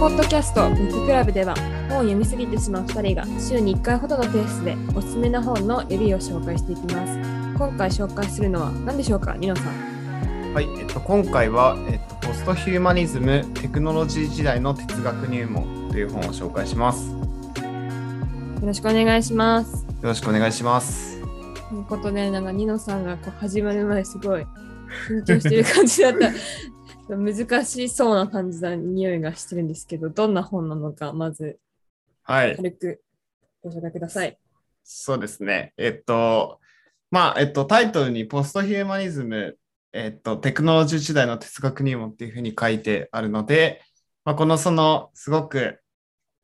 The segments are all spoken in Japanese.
ポッドキャストブッククラブでは本を読みすぎてしまう2人が週に1回ほどのペースでおすすめな本のレビューを紹介していきます。今回紹介するのは何でしょうか、ニノさん？はい、えっと、今回は、えっと、ポストヒューマニズムテクノロジー時代の哲学入門という本を紹介します。よよろしくお願いします。ろしくお願いします。ということで、なんかニノさんがこう始まる前すごい緊張してる感じだった。難しそうな感じな匂いがしてるんですけど、どんな本なのか、まずはい、軽くご紹介ください。そうですね。えっと、まあ、えっと、タイトルにポストヒューマニズム、えっと、テクノロジー時代の哲学入門っていうふうに書いてあるので、まあ、このその、すごく、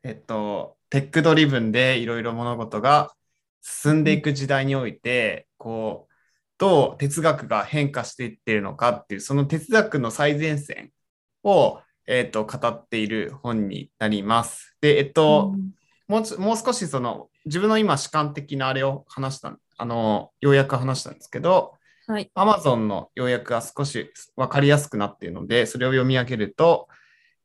えっと、 tech-driven でいろいろ物事が進んでいく時代において、こう、どう哲学が変化していっているのかっていう、その哲学の最前線を、えっと、語っている本になります。で、えっと、うんもうちもう少しその自分の今主観的なあれを話した、あの、要約話したんですけど、はい。Amazon の要約が少し分かりやすくなっているので、それを読み上げると、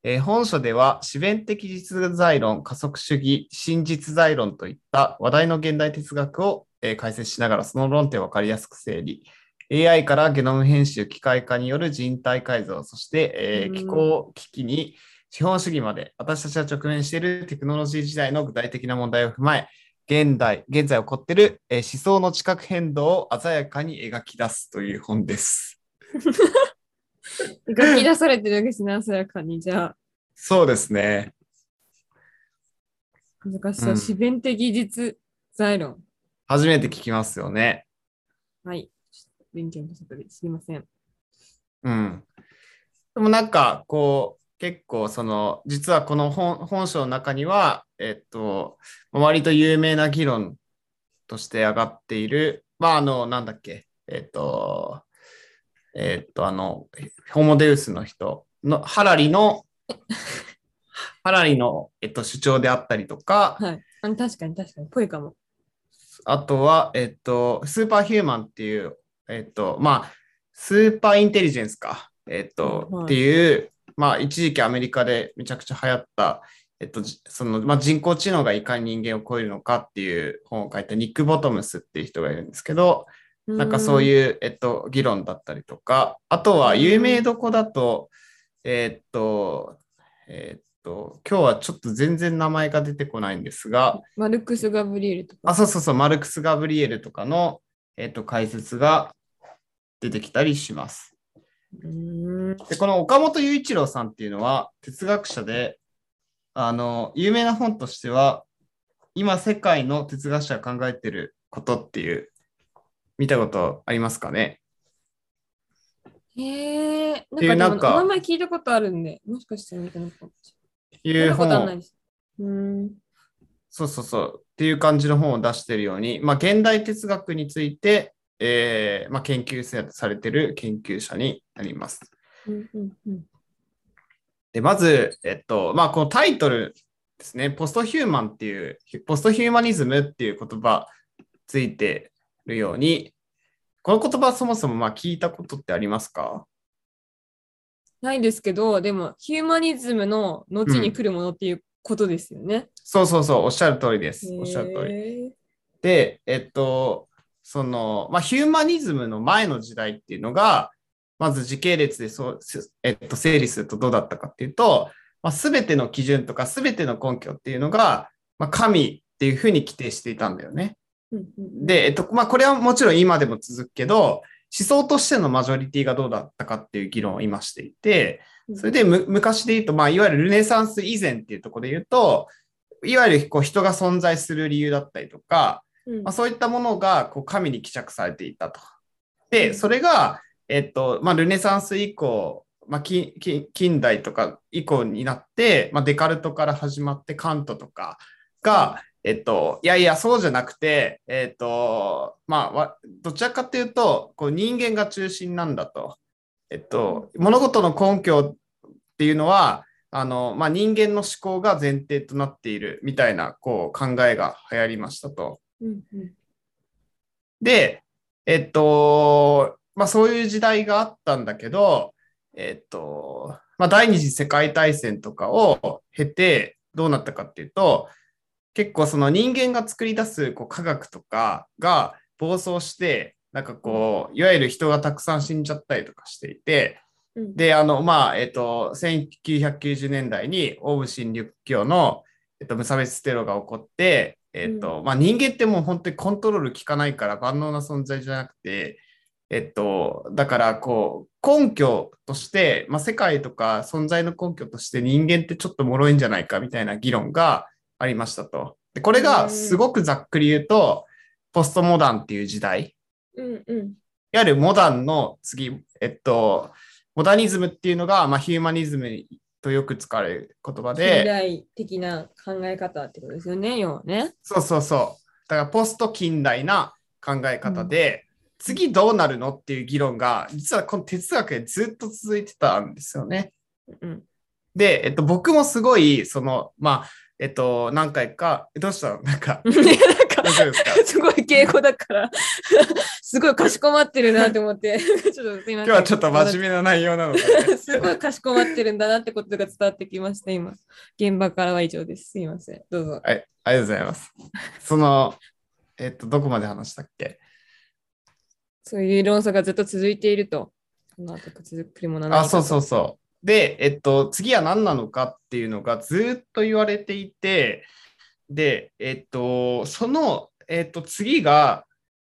えー本書では、自弁的実在論、加速主義、新実在論といった話題の現代哲学を、えー解説しながら、その論点を分かりやすく整理。AI からゲノム編集、機械化による人体改造、そして、えーうん気候危機に資本主義まで、私たちが直面しているテクノロジー時代の具体的な問題を踏まえ、現代、現在起こっている、えー思想の地殻変動を鮮やかに描き出すという本です。書き出されてるわけですね、鮮やかに。じゃあ、そうですね。難しそう。うん自弁的実在論。初めて聞きますよね。はい。勉強不足です。すみません。うん。でもなんか、こう、結構、その、実はこの本本書の中には、えっと、割と有名な議論として上がっている、まあ、あの、なんだっけ、えっと、えっと、あの、ホモデウスの人の、ハラリの、ハラリの、えっと、主張であったりとか、はい。あ確かに確かに。ぽいかも。あとは、えっと、スーパーヒューマンっていう、えっと、まあ、スーパーインテリジェンスか、えっと、はい。っていう、まあ、一時期アメリカでめちゃくちゃ流行った、えっと、じその、まあ、人工知能がいかに人間を超えるのかっていう本を書いたニック・ボトムスっていう人がいるんですけど、なんかそうういう、えっと、議論だったりとか、あとは有名どこだと、えっと、えっと、今日はちょっと全然名前が出てこないんですが。マルクス・ガブリエルとか。あ、そうそうそう、マルクス・ガブリエルとかの、えっと、解説が出てきたりします。で、この岡本雄一郎さんっていうのは哲学者で、あの、有名な本としては、今世界の哲学者が考えてることっていう、見たことありますかね？へえ。ていうなんか名前聞いたことあるんで、もしかしたら見たのかもしれない。い。うーん。そうそうそう。っていう感じの本を出しているように、まあ、現代哲学について、えーまあ、研究されている研究者になります。うんうんうん。で、まず、えっと、まあ、このタイトルですね、ポストヒューマンっていう、ポストヒューマニズムっていう言葉ついてるように、この言葉そもそもまあ聞いたことってありますか？ないですけど、でも、ヒューマニズムの後に来るものっていうことですよね。そうそうそう、おっしゃる通りです。おっしゃる通り。り。で、えっと、その、まあ、ヒューマニズムの前の時代っていうのが、まず時系列でそう、すえっと、整理するとどうだったかっていうと、まあ、全ての基準とか全ての根拠っていうのが、まあ、神っていうふうに規定していたんだよね。うんうんうん、で、えっと、まあ、これはもちろん今でも続くけど、思想としてのマジョリティがどうだったかっていう議論を今していて、それでむ昔で言うと、まあ、いわゆるルネサンス以前っていうところで言うと、いわゆるこう人が存在する理由だったりとか、うん。まあ、そういったものがこう神に帰着されていたと。うで、ん。それが、えっと、まあ、ルネサンス以降、まあ、近代とか以降になって、まあ、デカルトから始まってカントとかが、えっと、いやいや、そうじゃなくて、えっと、まあわ、どちらかというと、こう人間が中心なんだと。えっと、物事の根拠っていうのは、あの、まあ、人間の思考が前提となっているみたいな、こう、考えが流行りましたと。うんうんで、えっと、まあそういう時代があったんだけど、えっと、まあ、第二次世界大戦とかを経てどうなったかっていうと、結構その人間が作り出すこう科学とかが暴走して、なんかこう、いわゆる人がたくさん死んじゃったりとかしていて、うん。で、あの、まあ、えっと、1990年代にオウム真理教の、えっと、無差別テロが起こって、えっと、まあ、人間ってもう本当にコントロール効かないから万能な存在じゃなくて、えっと、だから、こう、根拠として、まあ、世界とか存在の根拠として人間ってちょっと脆いんじゃないかみたいな議論がありましたと。で、これがすごくざっくり言うと、ポストモダンっていう時代、うんうん。いわゆるモダンの次、えっと、モダニズムっていうのが、まあ、ヒューマニズムとよく使われる言葉近で、代的な考え方ってことですよね、要はね。そうそうそう。だからポスト近代な考え方で、次どうなるのっていう議論が、実はこの哲学でずっと続いてたんですよね。うん。で、えっと、僕もすごい、その、まあ、えっと、何回か、えどうした？の なんか、すごい敬語だから、すごいかしこまってるなって思って、ちょっとすいません。今日はちょっと真面目な内容なので、すごいかしこまってるんだなってことが伝わってきました、今。現場からは以上です。すいません。どうぞ。はい、ありがとうございます。その、えっと、どこまで話したっけ？そういう論争がずっと続いていると。この後続くものあ、そうそうそう。で、えっと、次は何なのかっていうのがずっと言われていて、で、えっと、その、えっと、次が、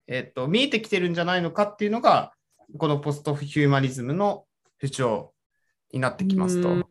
えっと、見えてきてるんじゃないのかっていうのが、このポストヒューマニズムの主張になってきますとうん。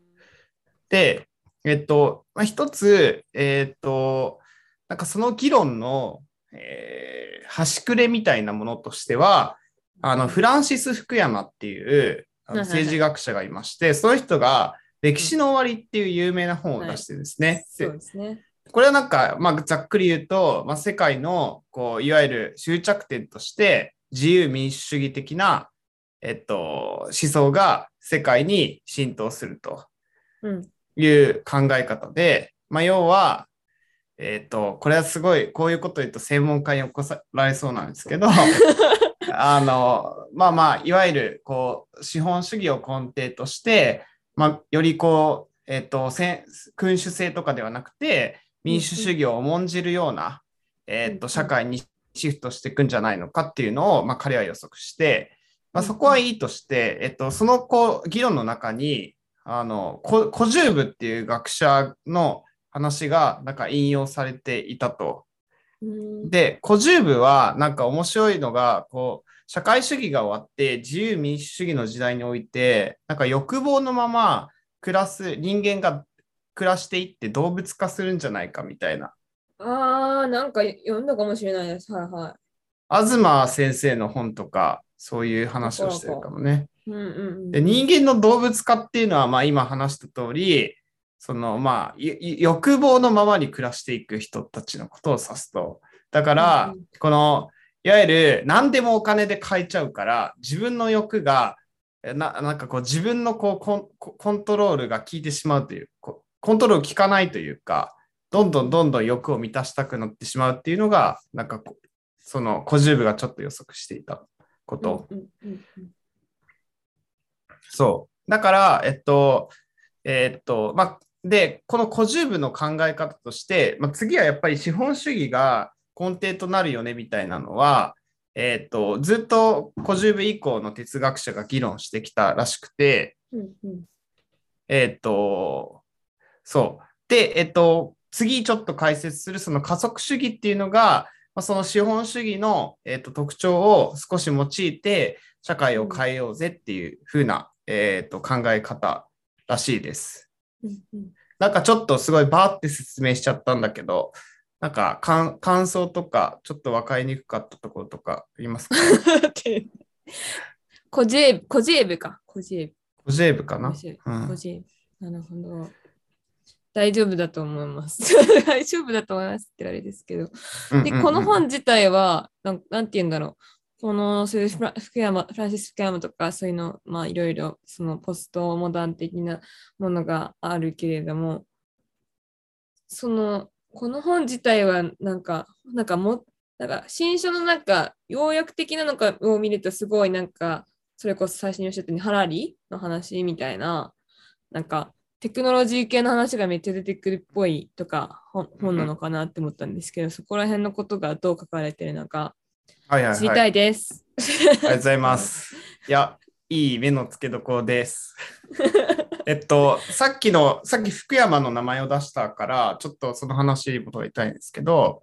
で、えっと、まあ、一つ、えっと、なんかその議論の、えー端くれみたいなものとしては、あの、フランシス・フクヤマっていう政治学者がいまして、その人が歴史の終わりっていう有名な本を出してですね。そうでですね。これはなんか、まあ、ざっくり言うと、まあ、世界の、こう、いわゆる終着点として、自由民主主義的な、えっと、思想が世界に浸透すると。うん。いう考え方で、まあ、要は、えっ、と、これはすごい、こういうこと言うと専門家に起こされそうなんですけど、あの、まあまあ、いわゆる、こう、資本主義を根底として、まあ、よりこう、えっ、と、せん君主制とかではなくて、民主主義を重んじるような、えっ、と、うんうん社会にシフトしていくんじゃないのかっていうのを、まあ、彼は予測して、まあ、うんそこはいいとして、えっと、そのこう議論の中に、あの、こ古十部っていう学者の話がなんか引用されていたと。うんで、古十部はなんか面白いのが、こう、社会主義が終わって自由民主主義の時代において、なんか欲望のまま暮らす、人間が暮らしていって動物化するんじゃないかみたいな。ああ、なんか読んだかもしれないです。はいは東先生の本とか、そういう話をしてるかもね。人間の動物化っていうのは、まあ、今話した通り、そのまあ、欲望のままに暮らしていく人たちのことを指すと。だから、うんうんこの、いわゆる何でもお金で買えちゃうから、自分の欲が、えななんかこう自分のこうコンココントロールが効いてしまうという、こコントロール効かないというか、どんどんどんどん欲を満たしたくなってしまうっていうのが、なんかその古十部がちょっと予測していたこと。うんうんうんうんそう。だから、えっと、えっと、まあ、で、この古十部の考え方として、まあ、次はやっぱり資本主義が根底となるよねみたいなのは、えっと、ずっと古十部以降の哲学者が議論してきたらしくて、うんうんえっと、そう。で、えっと、次ちょっと解説するその加速主義っていうのが、まあ、その資本主義の、えっと、特徴を少し用いて社会を変えようぜっていう風な、えっと、考え方らしいです。うんうんなんかちょっとすごいバーって説明しちゃったんだけど、なんか感感想とかちょっと分かりにくかったところとかありますか？コジェーブ、コジェーブか。コジェーブ。コジェーブかな、コジェーうんブコジェーブ。なるほど。大丈夫だと思います。大丈夫だと思いますってあれですけど。で、この本自体は、なんなんて言うんだろう。このそういうフラ福山フランシス・福山とか、そういうの、まあいろいろ、そのポストモダン的なものがあるけれども、その、この本自体は、なんか、なんかも、なんか新書のなんか、要約的なのかを見ると、すごいなんか、それこそ最初におっしゃったように、ハラリの話みたいななんかテクノロジー系の話がめっちゃ出てくるっぽいとか本本なのかなって思ったんですけど、そこら辺のことがどう書かれてるのかはいはいはい。知りたいです。ありがとうございます。いや、いい目の付けどころです。えっと、さっきの、さっき福山の名前を出したから、ちょっとその話に戻りたいんですけど、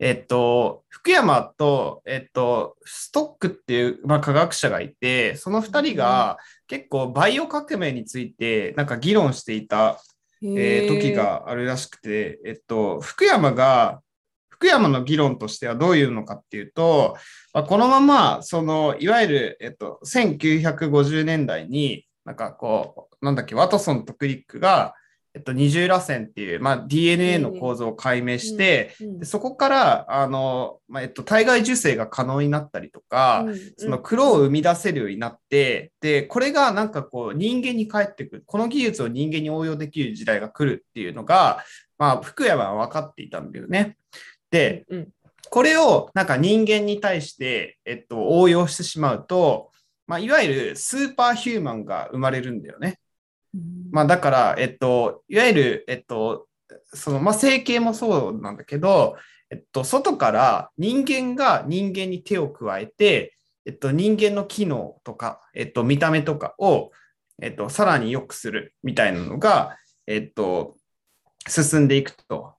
えっと、福山と、えっと、ストックっていう、まあ、科学者がいて、その2人が結構バイオ革命についてなんか議論していた、えー時があるらしくて、えっと、福山が、福山の議論としてはどういうのかっていうと、まあ、このまま、その、いわゆる、えっと、1950年代に、なんかこう、なんだっけ、ワトソンとクリックが、えっと、二重らせんっていう、まあ、DNA の構造を解明して、うんでそこから、あの、まあ、えっと、体外受精が可能になったりとか、うんその黒を生み出せるようになって、で、これがなんかこう人間に返ってくる、この技術を人間に応用できる時代が来るっていうのが、まあ、福山は分かっていたんだよね。で、うんこれをなんか人間に対して、えっと、応用してしまうと、まあ、いわゆるスーパーヒューマンが生まれるんだよね。まあ、だから、えっと、いわゆる、えっと、その、まあ、整形もそうなんだけど、えっと、外から人間が人間に手を加えて、えっと、人間の機能とか、えっと、見た目とかを、えっと、さらに良くするみたいなのが、えっと、進んでいくと。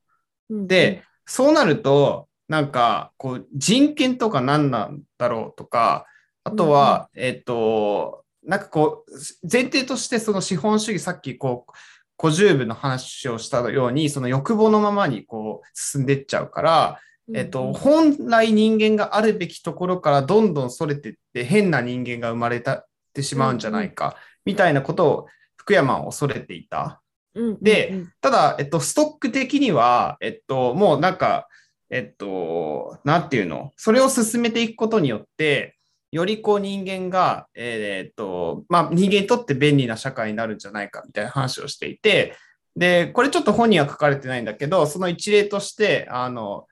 うんで、そうなると、なんか、こう、人権とか何なんだろうとか、あとは、えっと、なんかこう、前提としてその資本主義、さっきこう、古十部の話をしたように、その欲望のままにこう、進んでっちゃうから、えっと、本来人間があるべきところからどんどんそれてって変な人間が生まれたってしまうんじゃないか、みたいなことを福山は恐れていた。うんでうん。ただ、えっと、ストック的には、えっと、もうなんか、えっと、なんていうの、それを進めていくことによって、よりこう人間が、えーっと、まあ人間にとって便利な社会になるんじゃないかみたいな話をしていて、で、これちょっと本には書かれてないんだけど、その一例として、あの、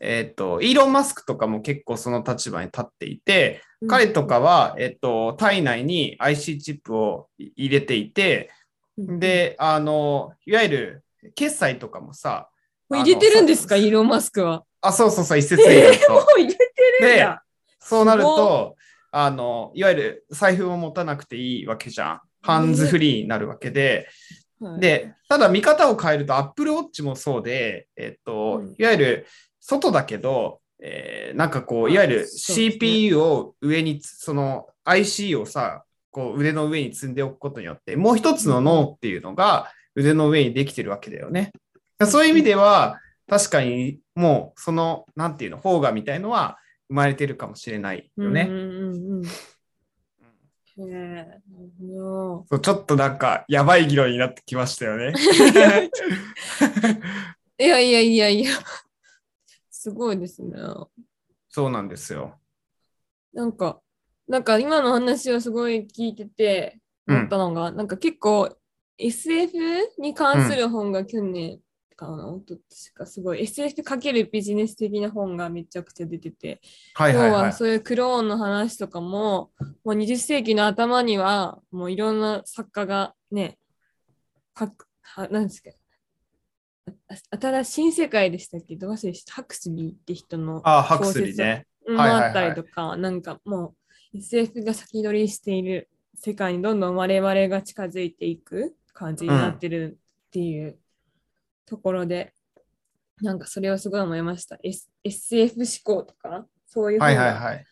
えーっと、イーロン・マスクとかも結構その立場に立っていて、うん。彼とかは、えっと、体内に IC チップを入れていて、うんで、あの、いわゆる決済とかもさ、入れてるんですか、イーロン・マスクは。あ、そうそうそう、一説。う入れてるんだ。そうなると、あの、いわゆる財布を持たなくていいわけじゃん。ハンズフリーになるわけで。はい、で、ただ見方を変えると、Apple Watch もそうで、えっと、うんいわゆる外だけど、えーなんかこう、いわゆる CPU を上につ、その IC をさ、こう腕の上に積んでおくことによって、もう一つの脳っていうのが腕の上にできてるわけだよね。そういう意味では、確かにもうその、なんていうの、方がみたいのは生まれてるかもしれないよね。うんうんうん。うん。へえ、そうちょっとなん。か、やばい議論になってきましたよね。いやいやいやいや。すごいですね。そうなん。ですよ。なん。か、なんか今の話をすごい聞いてて思ったのが、なんか結構 SF に関する本が去年かな、おととしかすごい SF かけるビジネス的な本がめちゃくちゃ出てて、はいはいは。要はいそういうクローンの話とかも、もう20世紀の頭にはもういろんな作家がね、かはなんですかあ新しい新世界でしたっけ？どう忘れしたハクスリーって人のああ、ハクスリーね。もはいはいはいあったりとか、なんかもう SF が先取りしている世界にどんどん我々が近づいていく感じになってるっていうところで、なんかそれをすごい思いました。S、SF 思考とか、そういうはい本がはいはい。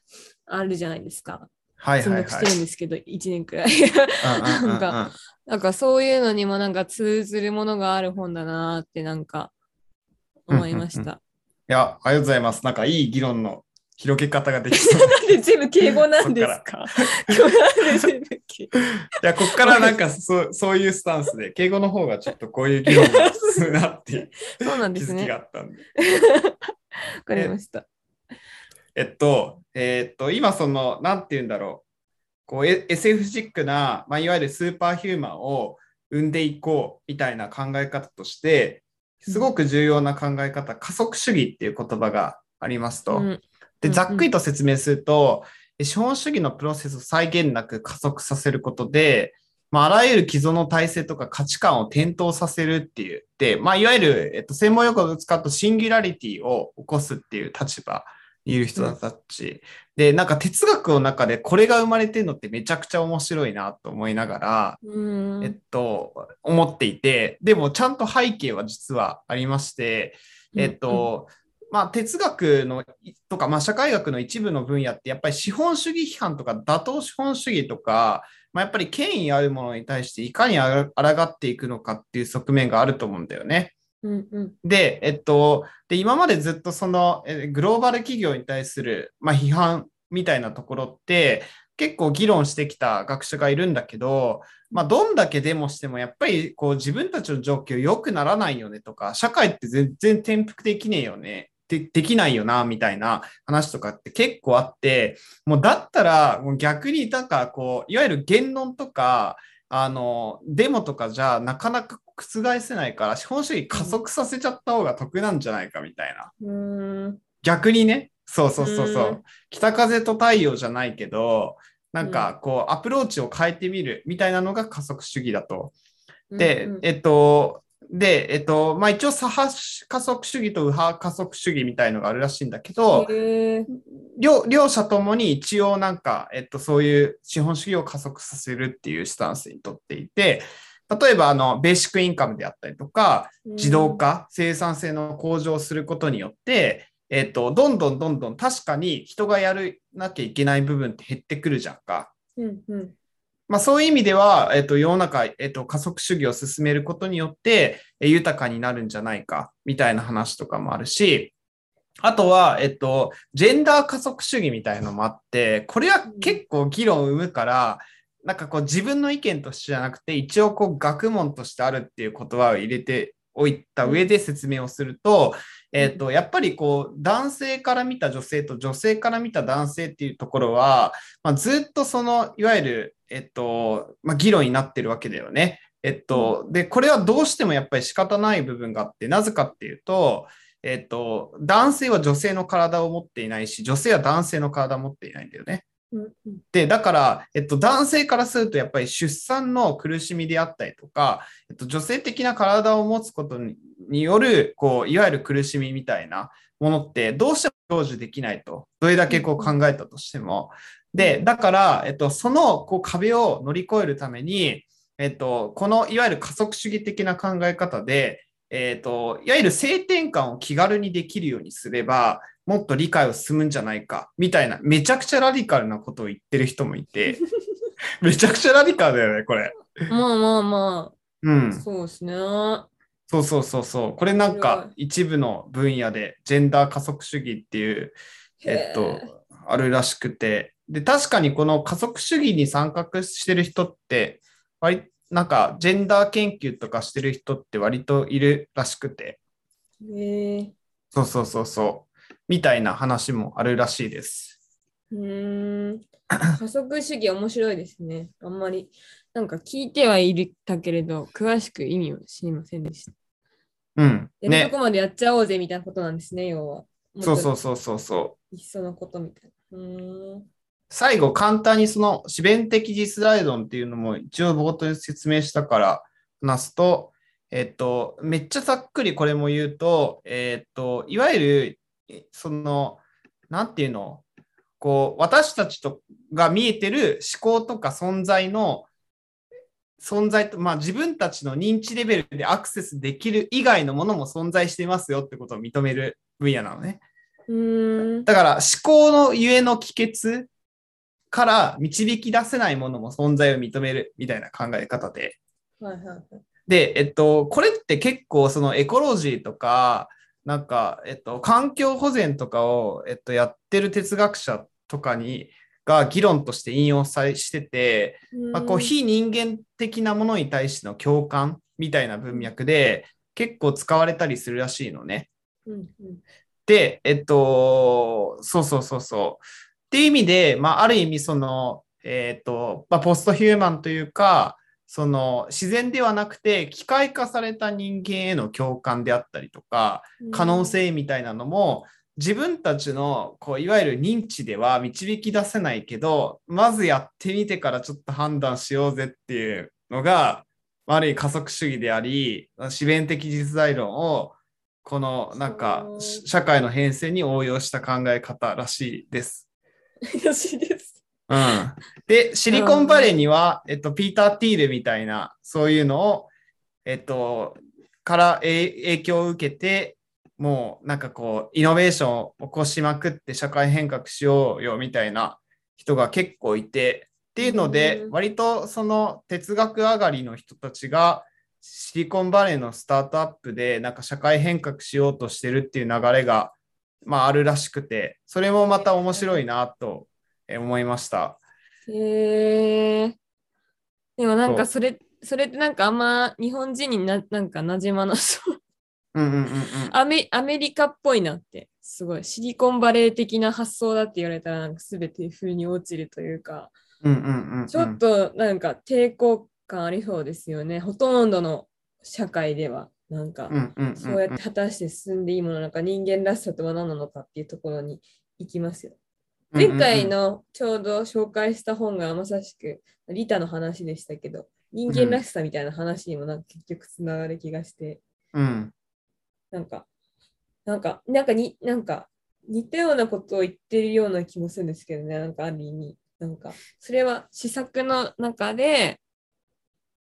あるじゃないですか。はいはいはいして。るんですけど、1年くらい。うんうんうんうんなんなんかそういうのにもなんか通ずるものがある本だなーってなんか思いましうんうんた。いや、ありがとうございます。なんかいい議論の広げ方ができそう。なんで全部敬語なんですか？今日なんで全部敬語？いや、こっからなんかそうそういうスタンスで、敬語の方がちょっとこういう議論が進むなっていうそうなん気づきですね。わがあったんで。かりました。えっと、えっと、今その、なんて言うんだろう。こう、え SF チックな、まあ、いわゆるスーパーヒューマンを生んでいこうみたいな考え方として、すごく重要な考え方、加速主義っていう言葉がありますと。うんで、うんざっくりと説明すると、資本主義のプロセスを際限なく加速させることで、まあ、あらゆる既存の体制とか価値観を転倒させるって言って、まあ、いわゆる、えっと、専門用語を使うとシンギュラリティを起こすっていう立場にいる人たち。うん、で、なんか哲学の中でこれが生まれてるのってめちゃくちゃ面白いなと思いながら、うん、えっと、思っていて、でもちゃんと背景は実はありまして、えっと、うんまあ、哲学のとか、まあ、社会学の一部の分野ってやっぱり資本主義批判とか打倒資本主義とか、まあ、やっぱり権威あるものに対していかに抗っていくのかっていう側面があると思うんだよね。うんうん、で、えっと、で今までずっとそのグローバル企業に対する、まあ、批判みたいなところって結構議論してきた学者がいるんだけど、まあ、どんだけデモしてもやっぱりこう自分たちの状況良くならないよねとか社会って全然転覆できねえよねでできないよな、みたいな話とかって結構あって、もうだったら、もう逆になんかこう、いわゆる言論とか、あの、デモとかじゃなかなか覆せないから、資本主義加速させちゃった方が得なんじゃないかみたいな。逆にね、そうそうそうそう。北風と太陽じゃないけど、なんかこう、アプローチを変えてみるみたいなのが加速主義だと。で、えっと、で、えっと、まあ一応左派加速主義と右派加速主義みたいのがあるらしいんだけど、両両者ともに一応なんか、えっと、そういう資本主義を加速させるっていうスタンスにとっていて、例えば、あの、ベーシックインカムであったりとか、自動化、生産性の向上することによって、えっと、どんどんどんどん確かに人がやるなきゃいけない部分って減ってくるじゃんか。うんうんまあ、そういう意味では、えっと、世の中、えっと、加速主義を進めることによって、え豊かになるんじゃないか、みたいな話とかもあるし、あとは、えっと、ジェンダー加速主義みたいのもあって、これは結構議論を生むから、なんかこう自分の意見としてじゃなくて、一応こう学問としてあるっていう言葉を入れておいた上で説明をすると、えっ、と、やっぱりこう、男性から見た女性と女性から見た男性っていうところは、まあ、ずっとその、いわゆる、えっと、まあ、議論になってるわけだよね。えっと、で、これはどうしてもやっぱり仕方ない部分があって、なぜかっていうと、えっと、男性は女性の体を持っていないし、女性は男性の体を持っていないんだよね。で、だから、えっと、男性からすると、やっぱり出産の苦しみであったりとか、えっと、女性的な体を持つことによる、こう、いわゆる苦しみみたいなものって、どうしても享受できないと。どれだけこう考えたとしても。で、だから、えっと、そのこう壁を乗り越えるために、えっと、このいわゆる加速主義的な考え方で、えっと、いわゆる性転換を気軽にできるようにすれば、もっと理解を進むんじゃないか、みたいな、めちゃくちゃラディカルなことを言ってる人もいて、めちゃくちゃラディカルだよね、これ。まあまあまあ。うん。そうですね。そうそうそうそう。これなんか一部の分野でジェンダー加速主義っていう、えっと、あるらしくて、で、確かにこの加速主義に参画してる人って、割、なんか、ジェンダー研究とかしてる人って割といるらしくて。へえ。そうそうそうそう。みたいな話もあるらしいです。うん。加速主義面白いですね。あんまり、なんか聞いてはいるたけれど、詳しく意味を知りませんでした。うん。ね、やるとこまでやっちゃおうぜみたいなことなんですね、要は。そうそうそうそうそう。いっそのことみたいな。うん。最後、簡単にその自弁的実在論っていうのも一応冒頭に説明したから話すと、えっと、めっちゃざっくりこれも言うと、えっと、いわゆる、その、なんていうの、こう、私たちとが見えてる思考とか存在の、存在と、まあ自分たちの認知レベルでアクセスできる以外のものも存在していますよってことを認める分野なのね。うんだから思考のゆえの帰結から導き出せないものも存在を認めるみたいな考え方で。はいはいはい、で、えっと、これって結構そのエコロジーとか、なんか、えっと、環境保全とかを、えっと、やってる哲学者とかに、が議論として引用されしてて、まあ、こう非人間的なものに対しての共感みたいな文脈で結構使われたりするらしいのね。うんうん、で、えっと、そうそうそうそう。っていう意味で、まあ、ある意味その、えっ、ー、と、まあ、ポストヒューマンというか、その自然ではなくて機械化された人間への共感であったりとか可能性みたいなのも自分たちのこういわゆる認知では導き出せないけどまずやってみてからちょっと判断しようぜっていうのが、ある意味加速主義であり、自弁的実在論を、このなんか社会の変遷に応用した考え方らしいです。らしいです。うん、で、シリコンバレーには、えっと、ピーター・ティールみたいな、そういうのを、えっと、からえ影響を受けて、もうなんかこう、イノベーションを起こしまくって社会変革しようよみたいな人が結構いて、っていうのでう、ん。割とその哲学上がりの人たちが、シリコンバレーのスタートアップでなんか社会変革しようとしてるっていう流れが、まあ、あるらしくて、それもまた面白いなとえ思いました。へえ。でもなんかそそれ、それってなんかあんま日本人にななんか馴染まなそう。うんうんうんうん。アメアメリカっぽいなって、すごい。シリコンバレー的な発想だって言われたら、なんか全て風に落ちるというか、うんうんうんうんちょっとなんか抵抗感ありそうですよね。ほとんどの社会では、なんか、そうやって果たして進んでいいものなのか、人間らしさとは何なのかっていうところに行きますよ。前回のちょうど紹介した本がまさしくリタの話でしたけど、人間らしさみたいな話にもなんか結局つながる気がして、うんなんか、なんか、なんかに、なんか似たようなことを言ってるような気もするんですけどね、なんかある意味。なんか、それは施策の中で、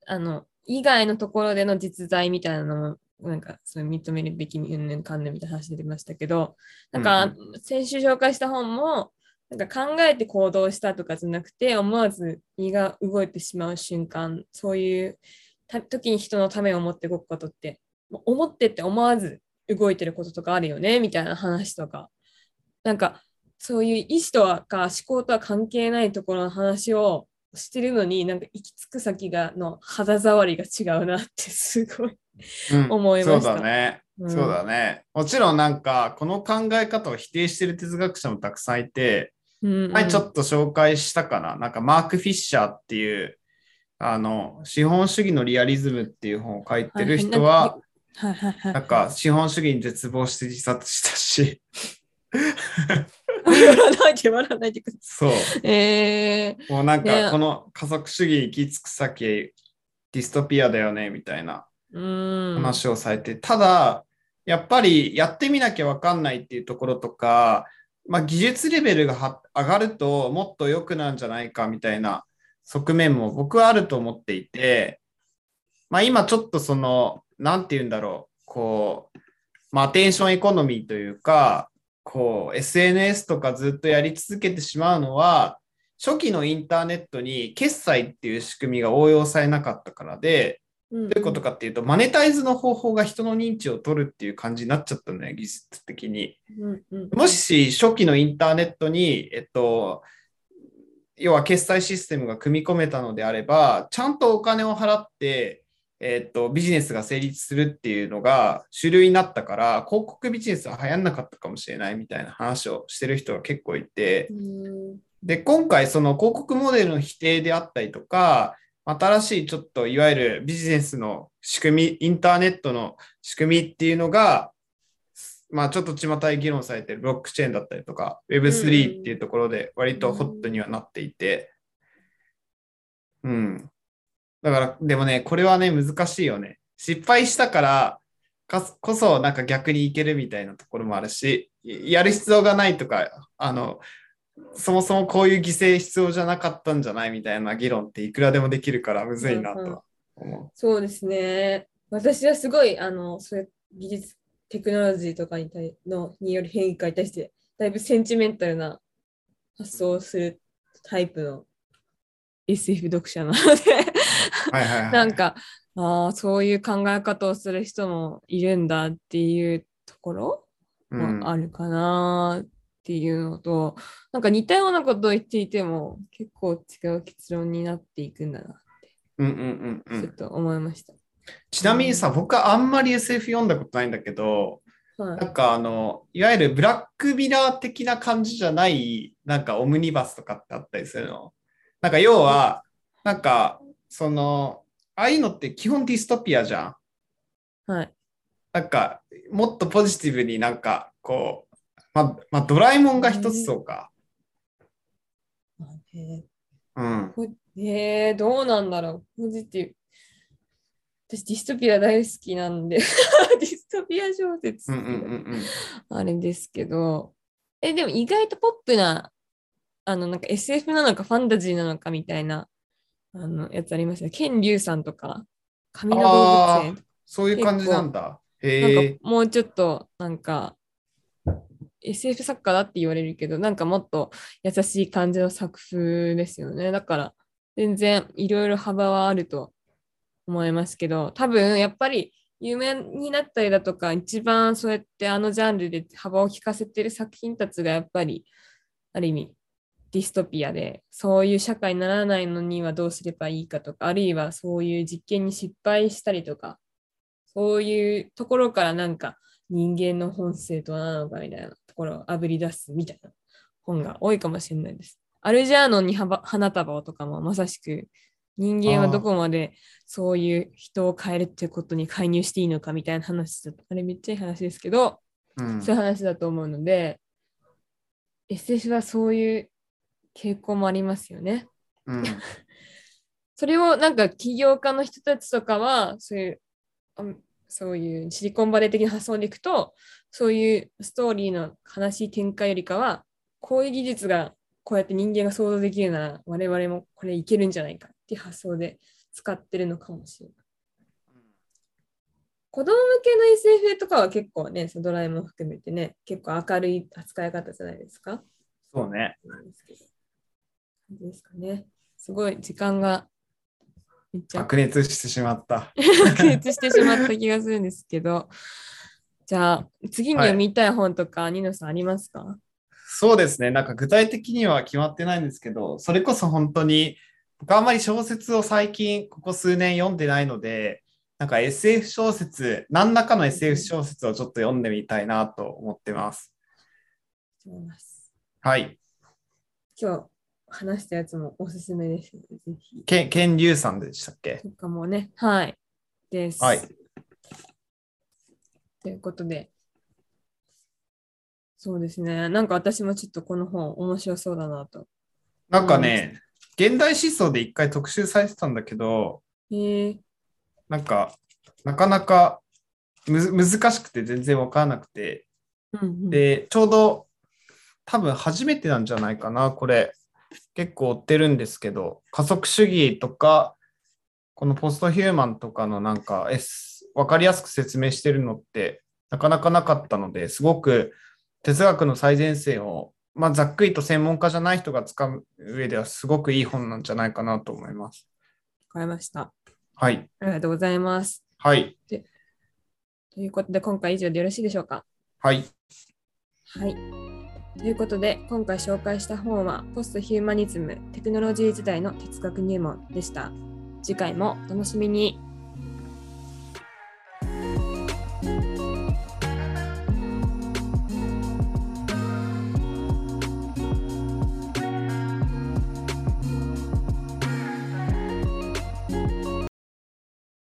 あの、以外のところでの実在みたいなのも、なんか、そういう認めるべきうんぬんかんぬんみたいな話出てましたけど、なんか、うん先週紹介した本も、なんか考えて行動したとかじゃなくて、思わず胃が動いてしまう瞬間、そういうた時に人のためを思って動くことって、思ってって思わず動いてることとかあるよねみたいな話とか、なんかそういう意思とはか思考とは関係ないところの話をしてるのに、なんか行き着く先がの肌触りが違うなってすごい。うん思いましたそうだね。うんそうだね。もちろんなんか、この考え方を否定してる哲学者もたくさんいて、うんうん前ちょっと紹介したかな？なんかマーク・フィッシャーっていう、あの、資本主義のリアリズムっていう本を書いてる人は、はいはいはい。なんか資本主義に絶望して自殺したし、笑わないで笑わないでくだそう。さい。えもうなんねかこの加速主義に行き着く先、ディストピアだよね、みたいな。話をされて、ただ、やっぱりやってみなきゃわかんないっていうところとか、まあ、技術レベルがは上がるともっと良くなるんじゃないかみたいな側面も僕はあると思っていて、まあ、今ちょっとその、なんて言うんだろう、こう、まあ、アテンションエコノミーというか、こう、SNS とかずっとやり続けてしまうのは、初期のインターネットに決済っていう仕組みが応用されなかったからで、どういうことかっていうと、マネタイズの方法が人の認知を取るっていう感じになっちゃったんだよ、技術的に。もし初期のインターネットに、えっと、要は決済システムが組み込めたのであれば、ちゃんとお金を払って、えっと、ビジネスが成立するっていうのが主流になったから、広告ビジネスは流行んなかったかもしれないみたいな話をしてる人が結構いて、うんで、今回その広告モデルの否定であったりとか、新しいちょっといわゆるビジネスの仕組み、インターネットの仕組みっていうのが、まあちょっと巷で議論されてるブロックチェーンだったりとか、Web3 っていうところで割とホットにはなっていて、うん。だから、でもね、これはね、難しいよね。失敗したからこそ、なんか逆にいけるみたいなところもあるし、やる必要がないとか、あの、そもそもこういう犠牲必要じゃなかったんじゃないみたいな議論っていくらでもできるからむずいなとは思そうですね。私はすごい、あの、そういう技術、テクノロジーとかに対のによる変化に対して、だいぶセンチメンタルな発想をするタイプの SF 読者なので、はいはいはい。なんか、ああ、そういう考え方をする人もいるんだっていうところうん、もあるかなっていうのと、なんか似たようなことを言っていても結構違う結論になっていくんだなうんうんうんうん。ちょっと思いました。ちなみにさ、僕はあんまり SF 読んだことないんだけど、はいなんかあの、いわゆるブラックミラー的な感じじゃない、なんかオムニバスとかってあったりするの？なんか要は、なんか、その、ああいうのって基本ディストピアじゃん。はい。なんか、もっとポジティブになんか、こう、ままあ、ドラえもんが一つそうか。へうん。えー、どうなんだろう。ポジティブ。私、ディストピア大好きなんで、ディストピア小説うんうんうんうん。あれですけど、え、でも意外とポップな、あの、なんか SF なのかファンタジーなのかみたいな、あの、やつありますよ。ケン・リュウさんとか、神の動物園そういう感じなんだ。なんか。もうちょっとなんか SF 作家だって言われるけどなんかもっと優しい感じの作風ですよねだから全然いろいろ幅はあると思いますけど多分やっぱり有名になったりだとか一番そうやってあのジャンルで幅を利かせてる作品たちがやっぱりある意味ディストピアでそういう社会にならないのにはどうすればいいかとかあるいはそういう実験に失敗したりとかそういうところからなんか人間の本性とは何なのかみたいなところをあぶり出すみたいな本が多いかもしれないです。アルジャーノンに花花束をとかもまさしく人間はどこまでそういう人を変えるってことに介入していいのかみたいな話だあれめっちゃいい話ですけど、うんそういう話だと思うので SF はそういう傾向もありますよね。うん それをなんか起業家の人たちとかはそういうあそういうシリコンバレー的な発想でいくとそういうストーリーの悲しい展開よりかはこういう技術がこうやって人間が想像できるなら我々もこれいけるんじゃないかっていう発想で使ってるのかもしれない。子供向けの SF とかは結構ね、そのドラえもん含めてね、結構明るい扱い方じゃないですか。そうね。なんですけど感じですかね。すごい時間が白熱してしまった。白熱してしまった気がするんですけど、じゃあ次に読みたい本とか、ニノさんありますか？そうですね。なんか具体的には決まってないんですけど、それこそ本当に、僕あんまり小説を最近ここ数年読んでないので、なんか SF 小説、何らかの SF 小説をちょっと読んでみたいなと思ってますはい。今日話したやつもおすすめですぜひ。ケン、ケンリュウさんでしたっけ？とかもね、はい。です。はい。ということで、そうですね。なんか私もちょっとこの本面白そうだなと。なんかね、現代思想で一回特集されてたんだけど、へえなんか、なかなかむ難しくて全然わからなくて、うんうん、で、ちょうど多分初めてなんじゃないかな、これ。結構追ってるんですけど、加速主義とか、このポストヒューマンとかのなんか、S、わかりやすく説明してるのってなかなかなかったので、すごく哲学の最前線を、まあ、ざっくりと専門家じゃない人が使う上ではすごくいい本なんじゃないかなと思います。わかりました。はい。ありがとうございます。はい。ということで、今回以上でよろしいでしょうか？はい。はい。ということで、今回紹介した本は、ポストヒューマニズム、テクノロジー時代の哲学入門でした。次回もお楽しみに。